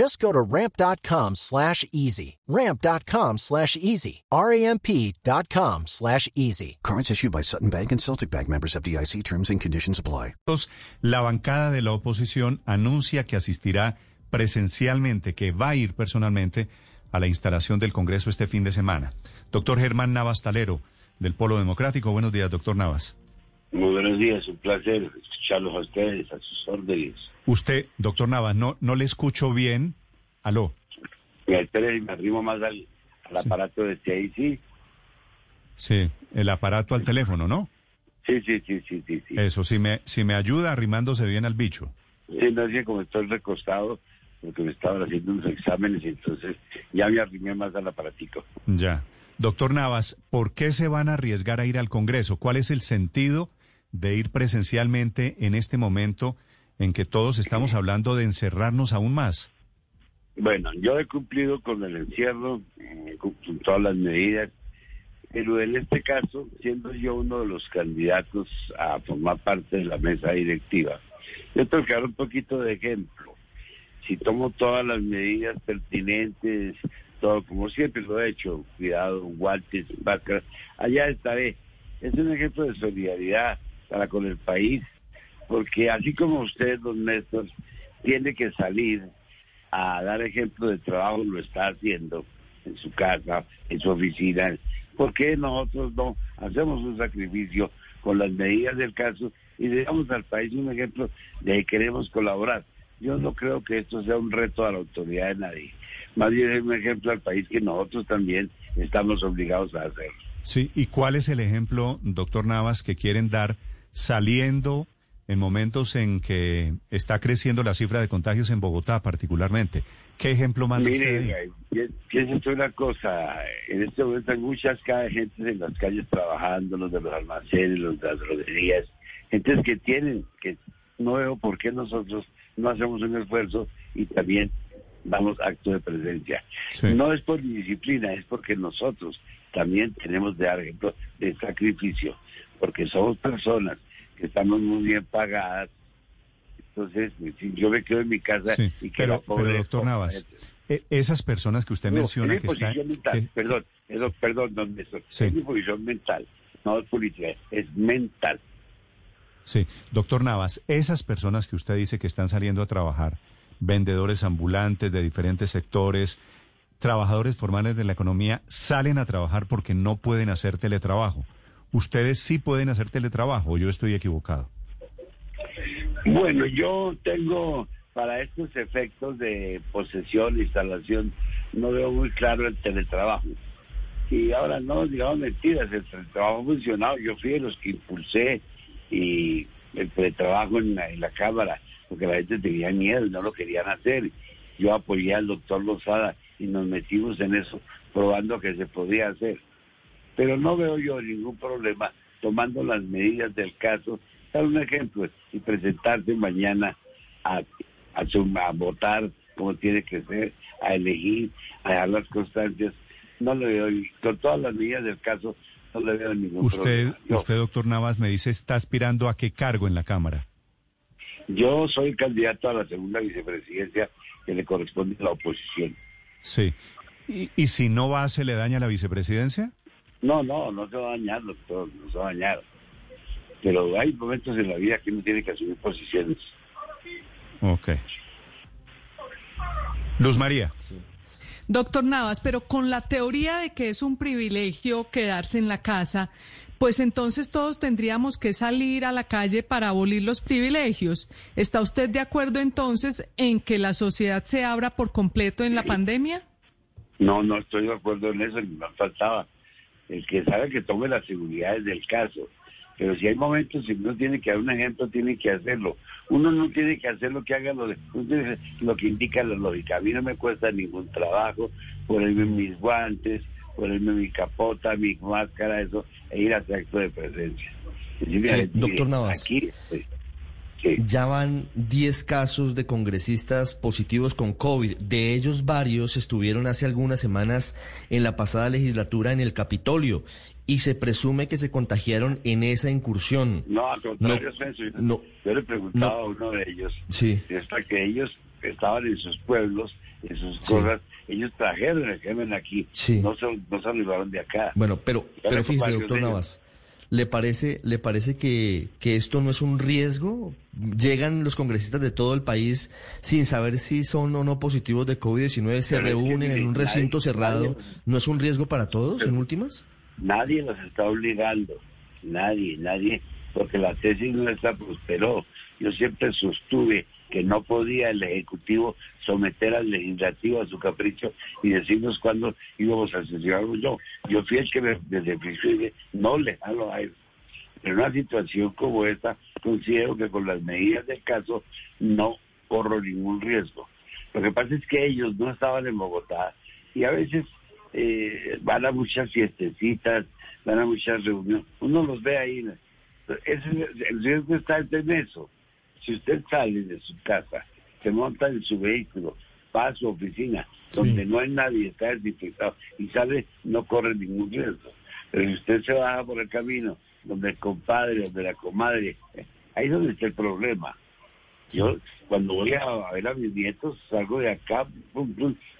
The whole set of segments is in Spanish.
Just go to ramp.com slash easy. Ramp.com slash easy. R-A-M-P.com slash easy. Cards issued by Sutton Bank and Celtic Bank members of DIC terms and conditions apply. La bancada de la oposición anuncia que asistirá presencialmente, que va a ir personalmente a la instalación del Congreso este fin de semana. Doctor Germán Navas Talero, del Polo Democrático. Buenos días, doctor Navas. Muy buenos días, un placer escucharlos a ustedes, a sus órdenes. Usted, doctor Navas, no, no le escucho bien. Aló. Me y me arrimo más al, al aparato de TIC. Sí, el aparato al teléfono, ¿no? Sí, sí, sí, sí, sí. sí. Eso, si me, si me ayuda arrimándose bien al bicho. Sí, no sé como estoy recostado, porque me estaban haciendo unos exámenes y entonces ya me arrimé más al aparatico. Ya. Doctor Navas, ¿por qué se van a arriesgar a ir al Congreso? ¿Cuál es el sentido de ir presencialmente en este momento en que todos estamos hablando de encerrarnos aún más? Bueno, yo he cumplido con el encierro, eh, con todas las medidas, pero en este caso, siendo yo uno de los candidatos a formar parte de la mesa directiva, yo tengo que dar un poquito de ejemplo. Si tomo todas las medidas pertinentes, todo como siempre lo he hecho, cuidado, guantes, máscaras, allá estaré. Es un ejemplo de solidaridad para con el país, porque así como usted, don Néstor, tiene que salir a dar ejemplo de trabajo, lo está haciendo en su casa, en su oficina, ¿por qué nosotros no hacemos un sacrificio con las medidas del caso y le damos al país un ejemplo de que queremos colaborar? Yo no creo que esto sea un reto a la autoridad de nadie. Más bien es un ejemplo al país que nosotros también estamos obligados a hacer. Sí, ¿y cuál es el ejemplo, doctor Navas, que quieren dar saliendo en momentos en que está creciendo la cifra de contagios en Bogotá particularmente? ¿Qué ejemplo manda Mire, piense una cosa, en este momento hay muchas gente en las calles trabajando, los de los almacenes, los de las droguerías, gente que tienen, que no veo por qué nosotros no hacemos un esfuerzo y también damos acto de presencia. Sí. No es por disciplina, es porque nosotros también tenemos de de sacrificio, porque somos personas que estamos muy bien pagadas. Entonces, yo me quedo en mi casa Sí, y que pero, pobre pero doctor Navas, eh, esas personas que usted no, menciona es que están... mental, que- perdón, eso, perdón, don Néstor, Sí. es mi posición mental, no es política, es mental. Sí, doctor Navas, esas personas que usted dice que están saliendo a trabajar, vendedores ambulantes de diferentes sectores, trabajadores formales de la economía, salen a trabajar porque no pueden hacer teletrabajo. ¿Ustedes sí pueden hacer teletrabajo yo estoy equivocado? Bueno, yo tengo para estos efectos de posesión, instalación, no veo muy claro el teletrabajo. Y ahora no digamos mentiras, el teletrabajo ha funcionado. Yo fui de los que impulsé y el teletrabajo en la, en la Cámara, porque la gente tenía miedo y no lo querían hacer. Yo apoyé al doctor Lozada y nos metimos en eso, probando que se podía hacer. Pero no veo yo ningún problema tomando las medidas del caso, dar un ejemplo y presentarse mañana a, a, a votar como tiene que ser, a elegir, a dar las constancias. No le veo, con todas las medidas del caso, no le veo ningún Usted, problema. Yo- usted, doctor Navas, me dice, está aspirando a qué cargo en la Cámara. Yo soy candidato a la segunda vicepresidencia que le corresponde a la oposición. Sí. ¿Y, y si no va, se le daña la vicepresidencia? No, no, no se va a dañar, doctor, no se va a dañar. Pero hay momentos en la vida que uno tiene que asumir posiciones. Ok. Luz María. Doctor Navas, pero con la teoría de que es un privilegio quedarse en la casa, pues entonces todos tendríamos que salir a la calle para abolir los privilegios. ¿Está usted de acuerdo entonces en que la sociedad se abra por completo en la pandemia? No, no estoy de acuerdo en eso, ni me faltaba. El que sabe que tome las seguridades del caso. Pero si hay momentos si uno tiene que dar un ejemplo, tiene que hacerlo. Uno no tiene que hacer lo que haga lo, de, lo que indica la lógica. A mí no me cuesta ningún trabajo ponerme mis guantes, ponerme mi capota, mi máscara, eso, e ir a hacer acto de presencia. doctor Navas. Ya van 10 casos de congresistas positivos con COVID. De ellos varios estuvieron hace algunas semanas en la pasada legislatura en el Capitolio y se presume que se contagiaron en esa incursión. No, al contrario, no, yo, le preguntaba a uno de ellos, sí. es que ellos estaban en sus pueblos, en sus cosas, ellos trajeron el germen aquí, no, se, no se de acá. Bueno, pero, pero fíjese, doctor Navas, ¿le parece, ¿le parece que, que esto no es un riesgo? Llegan los congresistas de todo el país sin saber si son o no positivos de COVID-19, se reúnen en un recinto cerrado, ¿no es un riesgo para todos en últimas? Nadie los está obligando, nadie, nadie, porque la tesis nuestra prosperó. Yo siempre sostuve que no podía el Ejecutivo someter al Legislativo a su capricho y decirnos cuándo íbamos a sesionarlo yo. Yo fui el que desde el principio no le jalo a él. En una situación como esta, considero que con las medidas del caso no corro ningún riesgo. Lo que pasa es que ellos no estaban en Bogotá y a veces eh, van a muchas fiestecitas, van a muchas reuniones. Uno los ve ahí. el riesgo está en eso si usted sale de su casa, se monta en su vehículo, va a su oficina, donde no hay nadie, está desinfectado, y sale, no corre ningún riesgo. Pero si usted se baja por el camino, donde el compadre, donde la comadre, eh, ahí es donde está el problema. Yo, cuando voy a, ver a mis nietos, salgo de acá,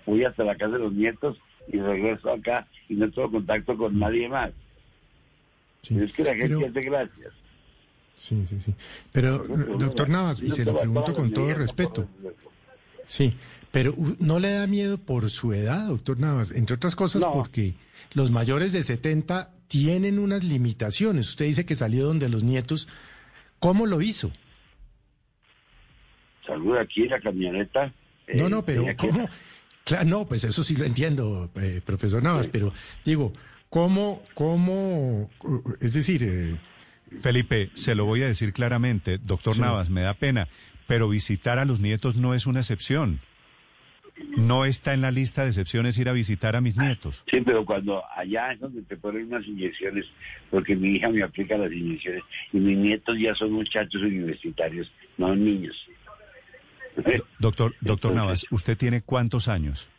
voy hasta la casa de los nietos y regreso acá y no tengo contacto con nadie más. Es que la gente hace gracias. Sí, sí, sí. Pero, doctor Navas, y se lo pregunto con todo respeto. Sí, pero ¿no le da miedo por su edad, doctor Navas? Entre otras cosas porque los mayores de 70 tienen unas limitaciones. Usted dice que salió donde los nietos. ¿Cómo lo hizo? Salud aquí la camioneta. no, no, eh, pero ¿cómo? Claro, no, pues eso sí lo entiendo, eh, profesor Navas, pero digo, ¿cómo, cómo, es decir... Eh, Felipe, se lo voy a decir claramente, doctor Navas, me da pena, pero visitar a los nietos no es una excepción. No está en la lista de excepciones ir a visitar a mis nietos. Sí, pero cuando allá es donde te ponen unas inyecciones, porque mi hija me aplica las inyecciones y mis nietos ya son muchachos universitarios, no niños. Doctor, doctor Navas, ¿usted tiene cuántos años?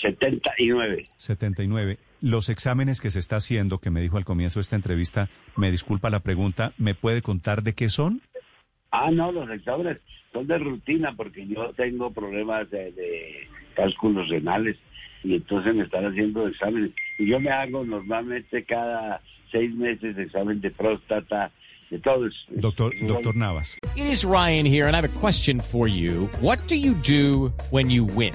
79. 79 los exámenes que se está haciendo, que me dijo al comienzo de esta entrevista, me disculpa la pregunta, ¿me puede contar de qué son? Ah, no, los exámenes son de rutina porque yo tengo problemas de, cálculos renales y entonces me están haciendo exámenes. Y yo me hago normalmente cada seis meses examen de próstata, de todo eso. Doctor, doctor Navas. It is Ryan here and I have a question for you. What do you do when you win?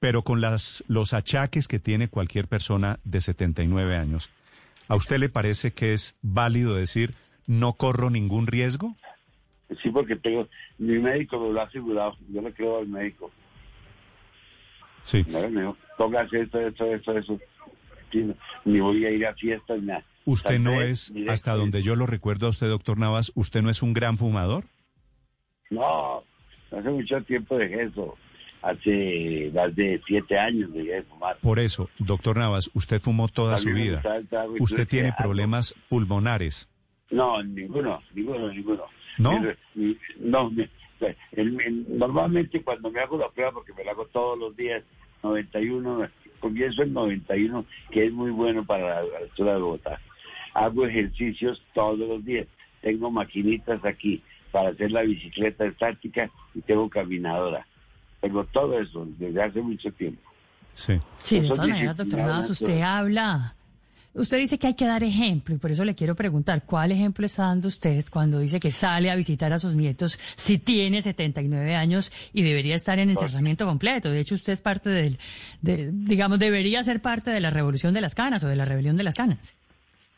Pero con las, los achaques que tiene cualquier persona de 79 años, ¿a usted le parece que es válido decir no corro ningún riesgo? Sí, porque tengo, mi médico me lo ha asegurado, yo le creo al médico. Sí. Dijo, esto, esto, esto, eso. ni voy a ir a fiestas, nada. ¿Usted no es, hasta donde yo lo recuerdo a usted, doctor Navas, usted no es un gran fumador? No, hace mucho tiempo de eso hace más de siete años dejé de fumar. Por eso, doctor Navas, usted fumó toda su vida. ¿Usted tiene problemas pulmonares? No, ninguno, ninguno, ninguno. ¿No? No, normalmente cuando me hago la prueba, porque me la hago todos los días, 91, comienzo en 91, que es muy bueno para la altura de Bogotá. Hago ejercicios todos los días. Tengo maquinitas aquí para hacer la bicicleta estática y tengo caminadora. Tengo todo eso desde hace mucho tiempo. Sí. Sí, de todas maneras, doctor Navas, usted habla. Usted dice que hay que dar ejemplo y por eso le quiero preguntar, ¿cuál ejemplo está dando usted cuando dice que sale a visitar a sus nietos si tiene 79 años y debería estar en encerramiento completo? De hecho, usted es parte del, digamos, debería ser parte de la revolución de las canas o de la rebelión de las canas.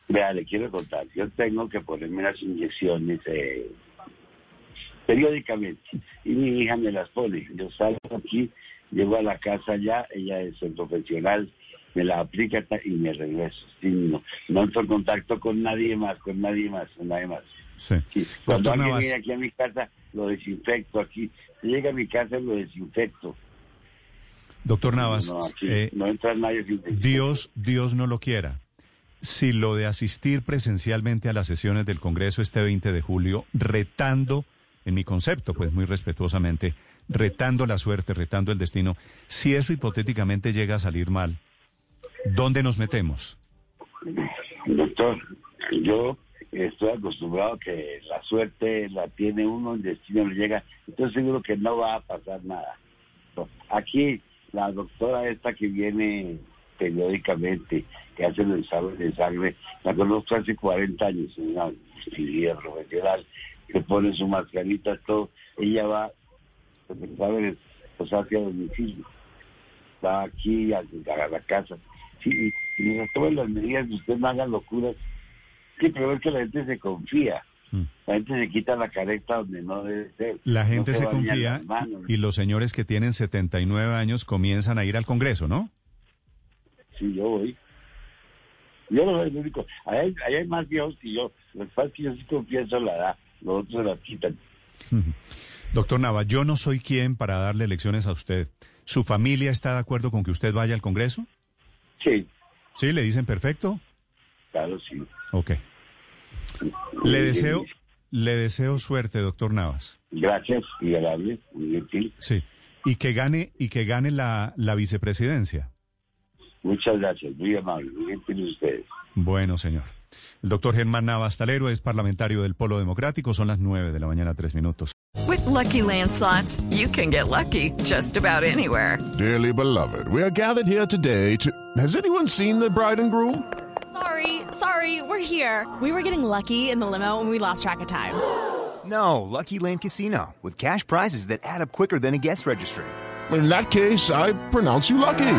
Vea, le quiero contar, yo tengo que ponerme las inyecciones eh, periódicamente y mi hija me las pone. Yo salgo aquí, llego a la casa ya, ella es el profesional, me la aplica y me regreso. no, no entro en contacto con nadie más, con nadie más, con nadie más. Sí. Cuando alguien viene aquí a mi casa, lo desinfecto aquí. Si llega a mi casa, lo desinfecto. Doctor Navas, no, eh, entra nadie Dios, Dios no lo quiera. Si lo de asistir presencialmente a las sesiones del Congreso este 20 de julio, retando en mi concepto, pues muy respetuosamente, retando la suerte, retando el destino, si eso hipotéticamente llega a salir mal, ¿dónde nos metemos? Doctor, yo estoy acostumbrado a que la suerte la tiene uno, el destino le llega, estoy seguro que no va a pasar nada. Aquí, la doctora esta que viene periódicamente, que hace el examen de sangre, la conozco hace 40 años, una profesional, que pone su mascarita, todo, ella va, ¿sabes? Pues hacia domicilio, va aquí a, la casa, sí, y, y todas las medidas que usted no haga locuras, sí, pero es que la gente se confía. Mm. La gente se quita la careta donde no debe ser. La gente se, confía y los señores que tienen 79 años comienzan a ir al Congreso, ¿no? Sí, yo voy. Yo no soy el único. Ahí hay, más viejos que yo. Lo que pasa es que yo sí confieso la edad los otros la quitan. Doctor Nava, yo no soy quien para darle lecciones a usted. ¿Su familia está de acuerdo con que usted vaya al Congreso? Sí. ¿Sí? ¿Le dicen perfecto? Claro, sí. Ok. Le deseo, le deseo suerte, doctor Navas. Gracias, y agradable, muy gentil. Sí. Y que gane, y que gane la, la vicepresidencia. Muchas gracias, muy amable, muy gentil ustedes. Bueno, señor. El doctor Germán Navastalero es parlamentario del Polo Democrático. Son las 9 de la mañana, tres minutos. With lucky landslots, you can get lucky just about anywhere. Dearly beloved, we are gathered here today to. Has anyone seen the bride and groom? Sorry, sorry, we're here. We were getting lucky in the limo and we lost track of time. No, Lucky Land Casino, with cash prizes that add up quicker than a guest registry. In that case, I pronounce you lucky.